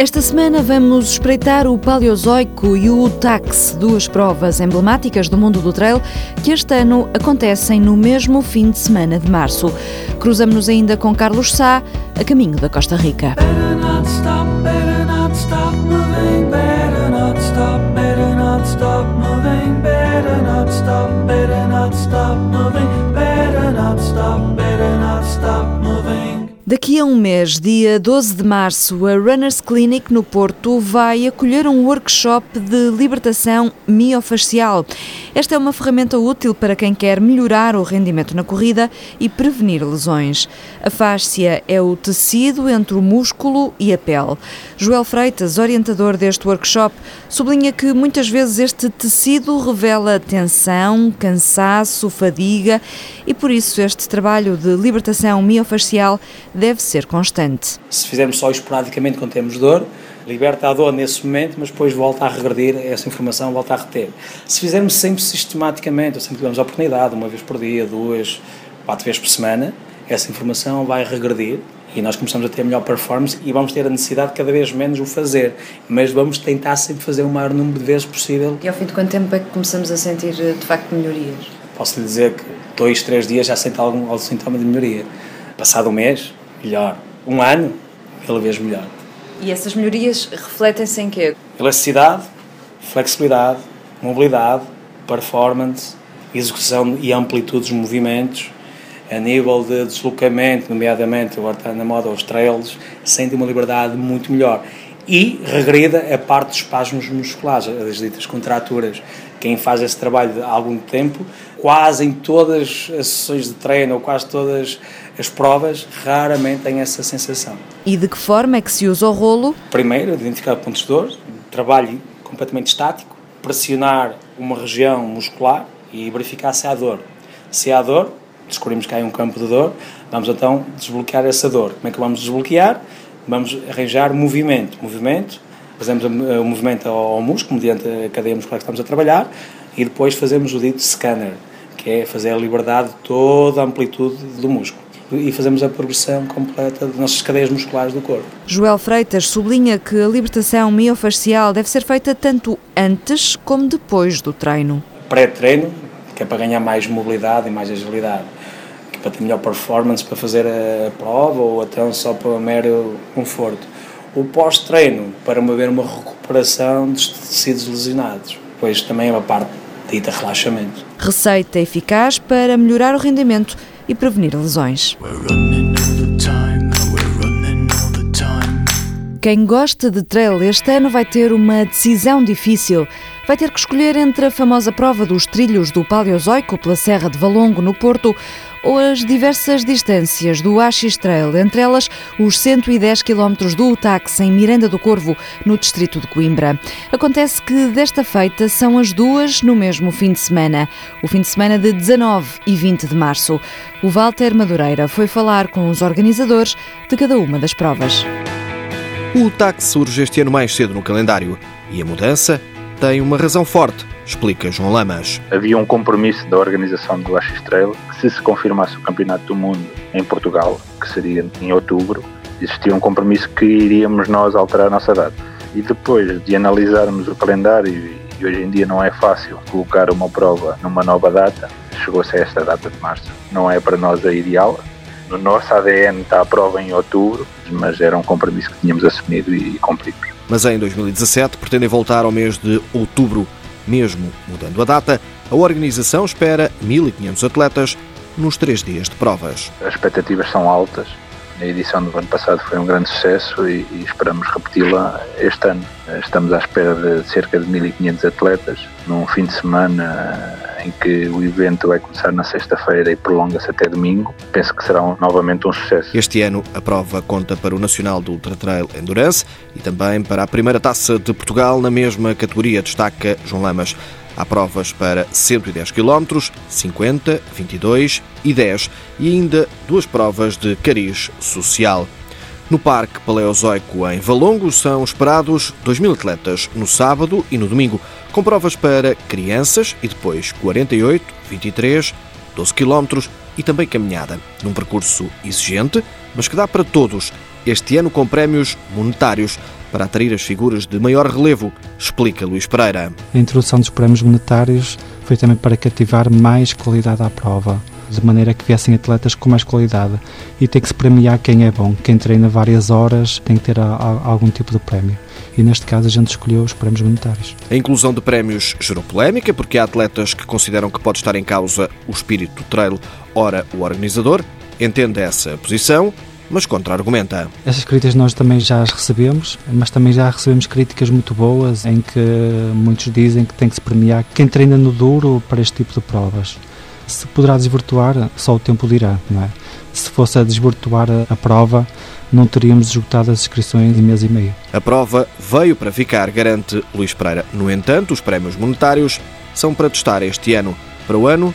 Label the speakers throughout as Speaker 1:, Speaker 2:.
Speaker 1: Esta semana vamos espreitar o Paleozoico e o Tax, duas provas emblemáticas do mundo do trail que este ano acontecem no mesmo fim de semana de março. Cruzamos-nos ainda com Carlos Sá, a caminho da Costa Rica. Daqui a um mês, dia 12 de março, a Runners Clinic no Porto vai acolher um workshop de libertação miofacial. Esta é uma ferramenta útil para quem quer melhorar o rendimento na corrida e prevenir lesões. A fáscia é o tecido entre o músculo e a pele. Joel Freitas, orientador deste workshop, sublinha que muitas vezes este tecido revela tensão, cansaço, fadiga e por isso este trabalho de libertação miofacial deve ser constante.
Speaker 2: Se fizermos só esporadicamente quando temos dor, liberta a dor nesse momento, mas depois volta a regredir essa informação, volta a reter. Se fizermos sempre sistematicamente, ou sempre tivermos a oportunidade, uma vez por dia, duas, quatro vezes por semana, essa informação vai regredir e nós começamos a ter melhor performance e vamos ter a necessidade de cada vez menos o fazer, mas vamos tentar sempre fazer o maior número de vezes possível.
Speaker 1: E ao fim de quanto tempo é que começamos a sentir de facto melhorias?
Speaker 2: Posso lhe dizer que dois, três dias já sinto algum, algum sintoma de melhoria. Passado um mês, melhor. Um ano, pela vez melhor.
Speaker 1: E essas melhorias refletem-se em quê?
Speaker 2: Elasticidade, flexibilidade, mobilidade, performance, execução e amplitude dos movimentos, a nível de deslocamento, nomeadamente agora está na moda os trails, sente uma liberdade muito melhor. E regrida a parte dos espasmos musculares, as ditas contraturas. Quem faz esse trabalho há algum tempo, quase em todas as sessões de treino ou quase todas as provas, raramente tem essa sensação.
Speaker 1: E de que forma é que se usa o rolo?
Speaker 2: Primeiro, identificar pontos de dor, trabalho completamente estático, pressionar uma região muscular e verificar se há dor. Se há dor, descobrimos que há um campo de dor, vamos então desbloquear essa dor. Como é que vamos desbloquear? Vamos arranjar movimento. Movimento, fazemos o movimento ao músculo, mediante a cadeia muscular que estamos a trabalhar, e depois fazemos o dito scanner, que é fazer a liberdade de toda a amplitude do músculo e fazemos a progressão completa das nossas cadeias musculares do corpo.
Speaker 1: Joel Freitas sublinha que a libertação miofascial deve ser feita tanto antes como depois do treino.
Speaker 2: Pré-treino, que é para ganhar mais mobilidade e mais agilidade para ter melhor performance para fazer a prova ou até só para mero conforto. O pós-treino, para haver uma recuperação dos tecidos lesionados, pois também é uma parte dita relaxamento.
Speaker 1: Receita eficaz para melhorar o rendimento e prevenir lesões. Quem gosta de trail este ano vai ter uma decisão difícil. Vai ter que escolher entre a famosa prova dos trilhos do Paleozoico pela Serra de Valongo, no Porto, ou as diversas distâncias do Axis Trail, entre elas os 110 km do Utax em Miranda do Corvo, no distrito de Coimbra. Acontece que desta feita são as duas no mesmo fim de semana, o fim de semana de 19 e 20 de março. O Walter Madureira foi falar com os organizadores de cada uma das provas.
Speaker 3: O Utax surge este ano mais cedo no calendário e a mudança tem uma razão forte explica João Lamas.
Speaker 4: Havia um compromisso da organização do Ash Trail que se se confirmasse o Campeonato do Mundo em Portugal, que seria em outubro, existia um compromisso que iríamos nós alterar a nossa data. E depois de analisarmos o calendário, e hoje em dia não é fácil colocar uma prova numa nova data, chegou-se a esta data de março. Não é para nós a ideal. No nosso ADN está a prova em outubro, mas era um compromisso que tínhamos assumido e cumprimos.
Speaker 3: Mas em 2017 pretendem voltar ao mês de outubro. Mesmo mudando a data, a organização espera 1.500 atletas nos três dias de provas.
Speaker 4: As expectativas são altas. A edição do ano passado foi um grande sucesso e, e esperamos repeti-la este ano. Estamos à espera de cerca de 1.500 atletas num fim de semana em que o evento vai começar na sexta-feira e prolonga-se até domingo. Penso que será um, novamente um sucesso.
Speaker 3: Este ano a prova conta para o Nacional do Ultra Trail Endurance e também para a primeira taça de Portugal na mesma categoria, destaca João Lamas. Há provas para 110 km, 50, 22 e 10 e ainda duas provas de cariz social. No Parque Paleozoico em Valongo são esperados 2 mil atletas no sábado e no domingo, com provas para crianças e depois 48, 23, 12 km e também caminhada, num percurso exigente, mas que dá para todos, este ano com prémios monetários. para atrair as figuras de maior relevo, explica Luís Pereira.
Speaker 5: A introdução dos prémios monetários foi também para cativar mais qualidade à prova, de maneira que viessem atletas com mais qualidade. E tem que se premiar quem é bom, quem treina várias horas tem que ter a, a, algum tipo de prémio e neste caso a gente escolheu os prémios monetários.
Speaker 3: A inclusão de prémios gerou polémica porque há atletas que consideram que pode estar em causa o espírito do trail. Ora, o organizador entende essa posição, mas contra-argumenta.
Speaker 5: Essas críticas nós também já as recebemos, mas também já recebemos críticas muito boas em que muitos dizem que tem que se premiar quem treina no duro para este tipo de provas. Se poderá desvirtuar, só o tempo dirá, não é? Se fosse a desvirtuar a, a prova, não teríamos esgotado as inscrições em mês e meio.
Speaker 3: A prova veio para ficar, garante Luís Pereira. No entanto, os prémios monetários são para testar este ano. Para o ano,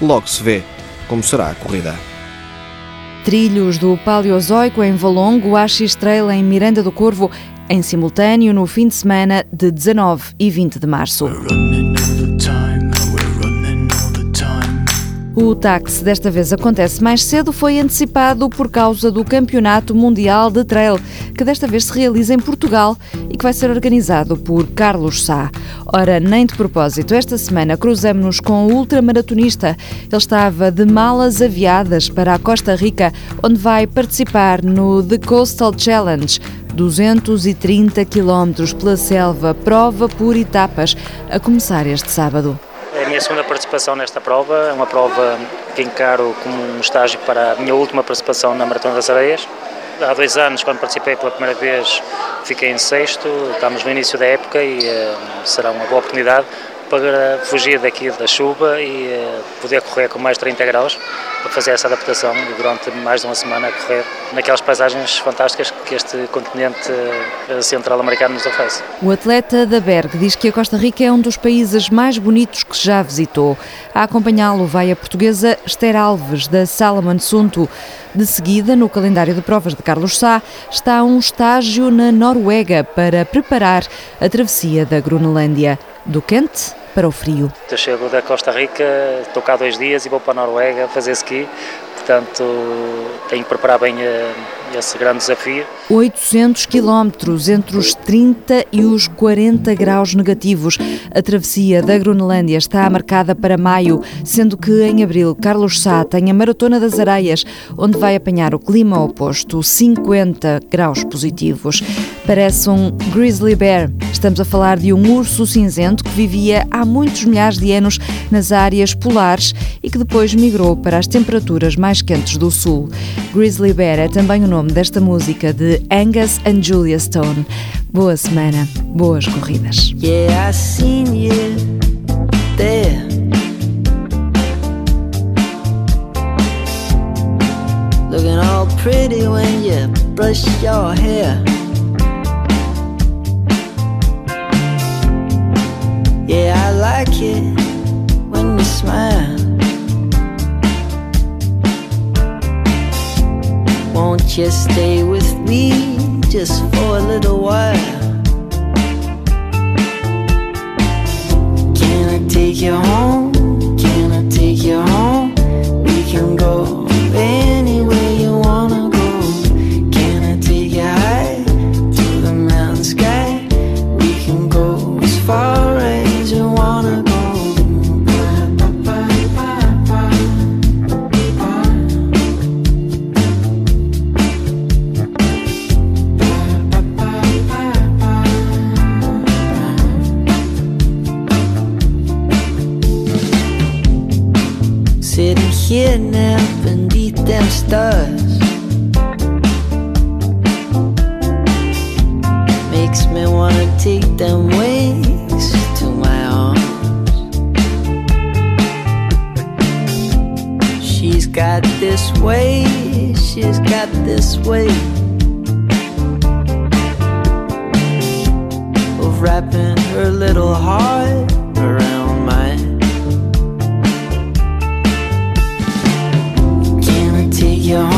Speaker 3: logo se vê como será a corrida.
Speaker 1: Trilhos do Paleozoico em Valongo, Axis Trail em Miranda do Corvo, em simultâneo no fim de semana de 19 e 20 de março. O táxi desta vez acontece mais cedo, foi antecipado por causa do Campeonato Mundial de Trail, que desta vez se realiza em Portugal e que vai ser organizado por Carlos Sá. Ora, nem de propósito, esta semana cruzamos-nos com o ultramaratonista. Ele estava de malas aviadas para a Costa Rica, onde vai participar no The Coastal Challenge. 230 quilómetros pela selva, prova por etapas, a começar este sábado.
Speaker 6: Minha segunda participação nesta prova, é uma prova que encaro como um estágio para a minha última participação na Maratona das Areias. Há dois anos, quando participei pela primeira vez, fiquei em sexto, estamos no início da época e uh, será uma boa oportunidade para fugir daqui da chuva e uh, poder correr com mais de 30 graus para fazer essa adaptação e durante mais de uma semana correr naquelas paisagens fantásticas que este continente uh, central americano nos oferece.
Speaker 1: O atleta da Berg diz que a Costa Rica é um dos países mais bonitos que já visitou. A acompanhá-lo vai a portuguesa Esther Alves, da Salomon Sunto. De seguida, no calendário de provas de Carlos Sá, está um estágio na Noruega para preparar a travessia da Groenlândia. Do quente para o frio.
Speaker 6: Eu chego da Costa Rica, estou cá dois dias e vou para a Noruega fazer ski, portanto tenho que preparar bem eh, esse grande desafio.
Speaker 1: 800 quilómetros entre os 30 e os 40 graus negativos. A travessia da Groenlândia está marcada para maio, sendo que em abril Carlos Sá tem a Maratona das Areias, onde vai apanhar o clima oposto, 50 graus positivos. Parece um grizzly bear. Estamos a falar de um urso cinzento que vivia há muitos milhares de anos nas áreas polares e que depois migrou para as temperaturas mais quentes do sul. Grizzly Bear é também o nome desta música de Angus and Julia Stone. Boa semana, boas corridas.
Speaker 7: Yeah. Looking all pretty when you brush your hair. Yeah, I like it you stay with me just for a little while? Can I take you home? Here now beneath them stars. Makes me wanna take them wings to my arms. She's got this way, she's got this way. Of wrapping her little heart yo.